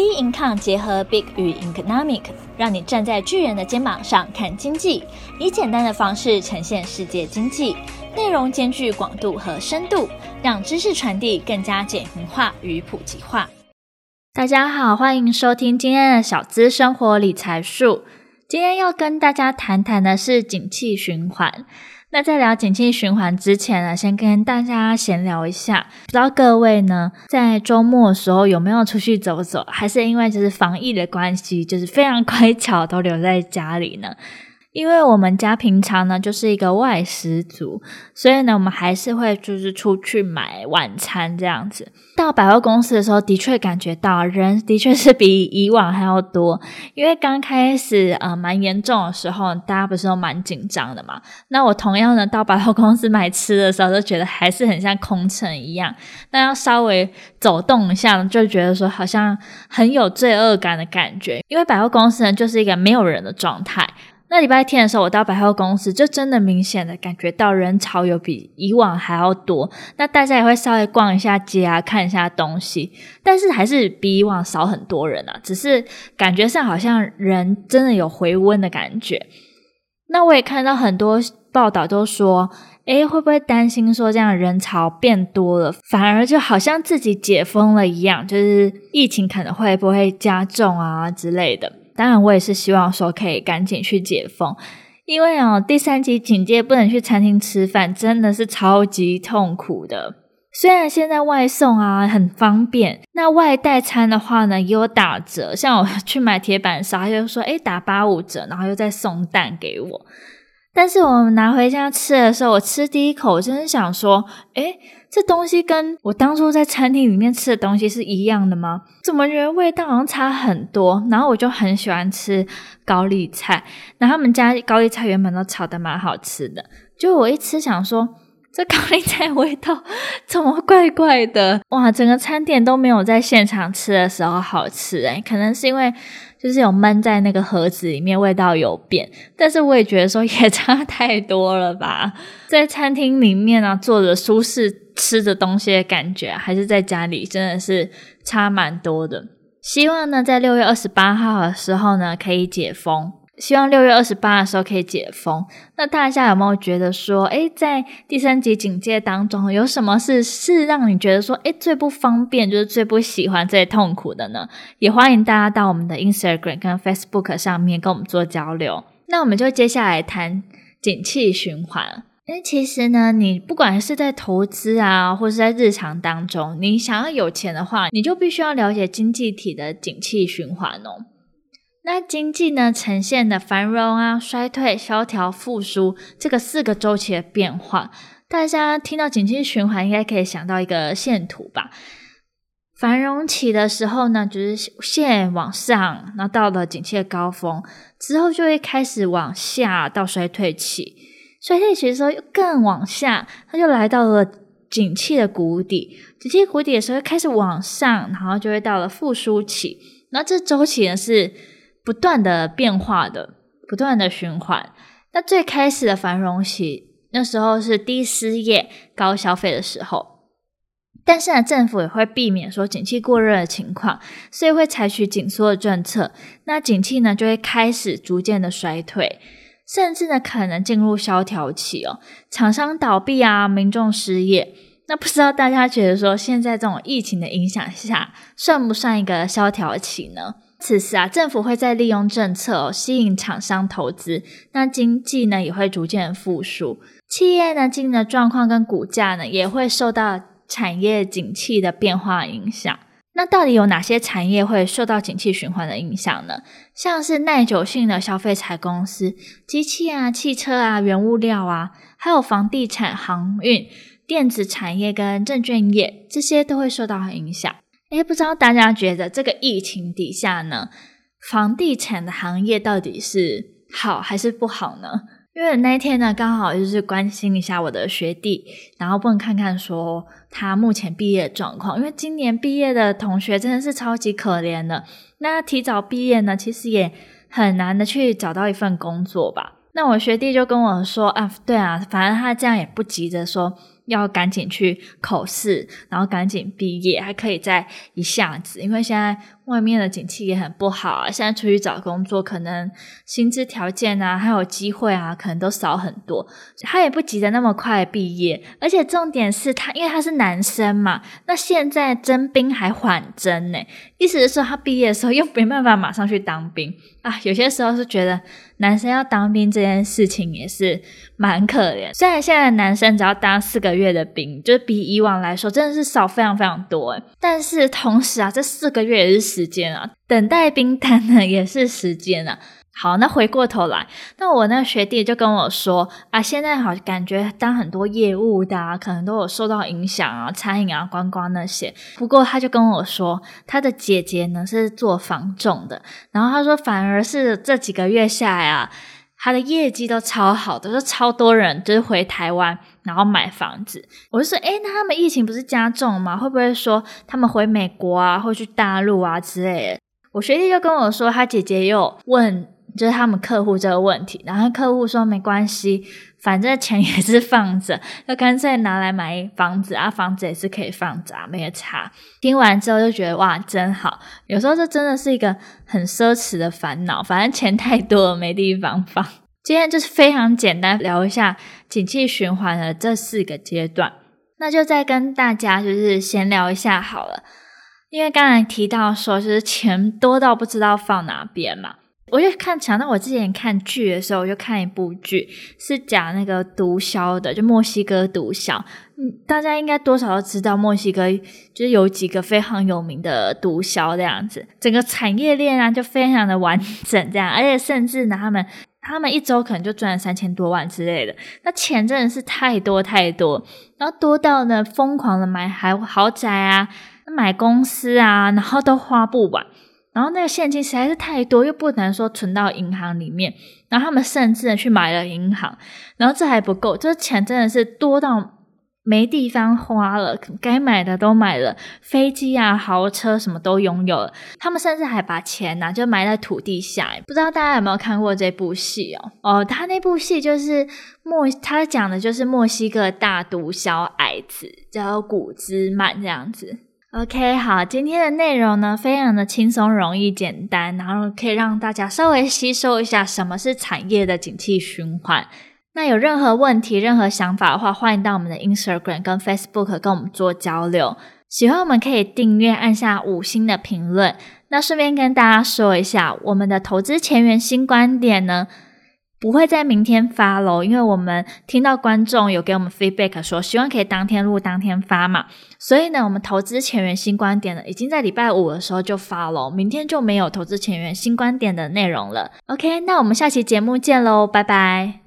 B Income 结合 Big 与 Economic，让你站在巨人的肩膀上看经济，以简单的方式呈现世界经济，内容兼具广度和深度，让知识传递更加简明化与普及化。大家好，欢迎收听今天的小资生活理财术。今天要跟大家谈谈的是景气循环。那在聊景气循环之前呢，先跟大家闲聊一下，不知道各位呢，在周末的时候有没有出去走走，还是因为就是防疫的关系，就是非常 乖巧都留在家里呢？因为我们家平常呢就是一个外食族，所以呢我们还是会就是出去买晚餐这样子。到百货公司的时候，的确感觉到人的确是比以往还要多。因为刚开始呃蛮严重的时候，大家不是都蛮紧张的嘛。那我同样呢到百货公司买吃的时候，都觉得还是很像空城一样。那要稍微走动一下，就觉得说好像很有罪恶感的感觉。因为百货公司呢就是一个没有人的状态。那礼拜天的时候，我到百货公司，就真的明显的感觉到人潮有比以往还要多。那大家也会稍微逛一下街啊，看一下东西，但是还是比以往少很多人啊。只是感觉上好像人真的有回温的感觉。那我也看到很多报道都说，诶，会不会担心说这样人潮变多了，反而就好像自己解封了一样，就是疫情可能会不会加重啊之类的。当然，我也是希望说可以赶紧去解封，因为哦，第三级警戒不能去餐厅吃饭，真的是超级痛苦的。虽然现在外送啊很方便，那外带餐的话呢也有打折，像我去买铁板烧，他就说诶打八五折，然后又再送蛋给我。但是我们拿回家吃的时候，我吃第一口，我真的想说，诶这东西跟我当初在餐厅里面吃的东西是一样的吗？怎么觉得味道好像差很多？然后我就很喜欢吃高丽菜，然后他们家高丽菜原本都炒得蛮好吃的，就我一吃想说，这高丽菜味道 怎么怪怪的？哇，整个餐点都没有在现场吃的时候好吃诶，可能是因为。就是有闷在那个盒子里面，味道有变，但是我也觉得说 也差太多了吧。在餐厅里面呢、啊，坐着舒适吃的东西的感觉，还是在家里真的是差蛮多的。希望呢，在六月二十八号的时候呢，可以解封。希望六月二十八的时候可以解封。那大家有没有觉得说，诶，在第三级警戒当中，有什么事是让你觉得说，诶，最不方便，就是最不喜欢、最痛苦的呢？也欢迎大家到我们的 Instagram 跟 Facebook 上面跟我们做交流。那我们就接下来谈景气循环。因为其实呢，你不管是在投资啊，或是在日常当中，你想要有钱的话，你就必须要了解经济体的景气循环哦。那经济呢，呈现的繁荣啊、衰退、萧条、复苏这个四个周期的变化，大家听到景气循环，应该可以想到一个线图吧？繁荣期的时候呢，就是线往上，然后到了景气的高峰之后，就会开始往下到衰退期。衰退期的时候又更往下，它就来到了景气的谷底。景气谷底的时候又开始往上，然后就会到了复苏期。那这周期呢是。不断的变化的，不断的循环。那最开始的繁荣期，那时候是低失业、高消费的时候。但是呢，政府也会避免说景气过热的情况，所以会采取紧缩的政策。那景气呢，就会开始逐渐的衰退，甚至呢，可能进入萧条期哦。厂商倒闭啊，民众失业。那不知道大家觉得说，现在这种疫情的影响下，算不算一个萧条期呢？此时啊，政府会再利用政策哦，吸引厂商投资，那经济呢也会逐渐复苏，企业呢经营的状况跟股价呢也会受到产业景气的变化影响。那到底有哪些产业会受到景气循环的影响呢？像是耐久性的消费财公司、机器啊、汽车啊、原物料啊，还有房地产、航运、电子产业跟证券业，这些都会受到影响。诶，不知道大家觉得这个疫情底下呢，房地产的行业到底是好还是不好呢？因为那天呢，刚好就是关心一下我的学弟，然后问看看说他目前毕业状况。因为今年毕业的同学真的是超级可怜的，那提早毕业呢，其实也很难的去找到一份工作吧。那我学弟就跟我说啊，对啊，反正他这样也不急着说要赶紧去口试，然后赶紧毕业，还可以再一下子，因为现在外面的景气也很不好啊。现在出去找工作，可能薪资条件啊，还有机会啊，可能都少很多。他也不急着那么快毕业，而且重点是他，因为他是男生嘛，那现在征兵还缓征呢，意思是说他毕业的时候又没办法马上去当兵啊。有些时候是觉得男生要当兵这件事情也是蛮可怜。虽然现在男生只要当四个个月的兵，就是比以往来说真的是少非常非常多诶，但是同时啊，这四个月也是时间啊，等待兵单呢也是时间啊。好，那回过头来，那我那学弟就跟我说啊，现在好感觉当很多业务的啊，可能都有受到影响啊，餐饮啊、观光那些。不过他就跟我说，他的姐姐呢是做房仲的，然后他说反而是这几个月下来啊，他的业绩都超好的，就超多人就是回台湾然后买房子。我就说，诶，那他们疫情不是加重吗？会不会说他们回美国啊，或去大陆啊之类的？我学弟就跟我说，他姐姐又问。就是他们客户这个问题，然后客户说没关系，反正钱也是放着，就干脆拿来买房子啊，房子也是可以放着啊，没有差。听完之后就觉得哇，真好。有时候这真的是一个很奢侈的烦恼，反正钱太多了，没地方放。今天就是非常简单聊一下景气循环的这四个阶段，那就再跟大家就是闲聊一下好了，因为刚才提到说就是钱多到不知道放哪边嘛。我就看，想到我之前看剧的时候，我就看一部剧，是讲那个毒枭的，就墨西哥毒枭。嗯，大家应该多少都知道，墨西哥就是有几个非常有名的毒枭这样子，整个产业链啊就非常的完整这样，而且甚至呢，他们他们一周可能就赚三千多万之类的，那钱真的是太多太多，然后多到呢疯狂的买豪豪宅啊，买公司啊，然后都花不完。然后那个现金实在是太多，又不能说存到银行里面，然后他们甚至去买了银行，然后这还不够，这钱真的是多到没地方花了，该买的都买了，飞机啊、豪车什么都拥有了，他们甚至还把钱呢、啊、就埋在土地下。不知道大家有没有看过这部戏哦？哦，他那部戏就是墨，他讲的就是墨西哥大毒枭矮子叫古兹曼这样子。OK，好，今天的内容呢，非常的轻松、容易、简单，然后可以让大家稍微吸收一下什么是产业的景气循环。那有任何问题、任何想法的话，欢迎到我们的 Instagram 跟 Facebook 跟我们做交流。喜欢我们可以订阅，按下五星的评论。那顺便跟大家说一下，我们的投资前沿新观点呢，不会在明天发喽，因为我们听到观众有给我们 feedback 说，希望可以当天录当天发嘛，所以呢，我们投资前沿新观点呢，已经在礼拜五的时候就发喽，明天就没有投资前沿新观点的内容了。OK，那我们下期节目见喽，拜拜。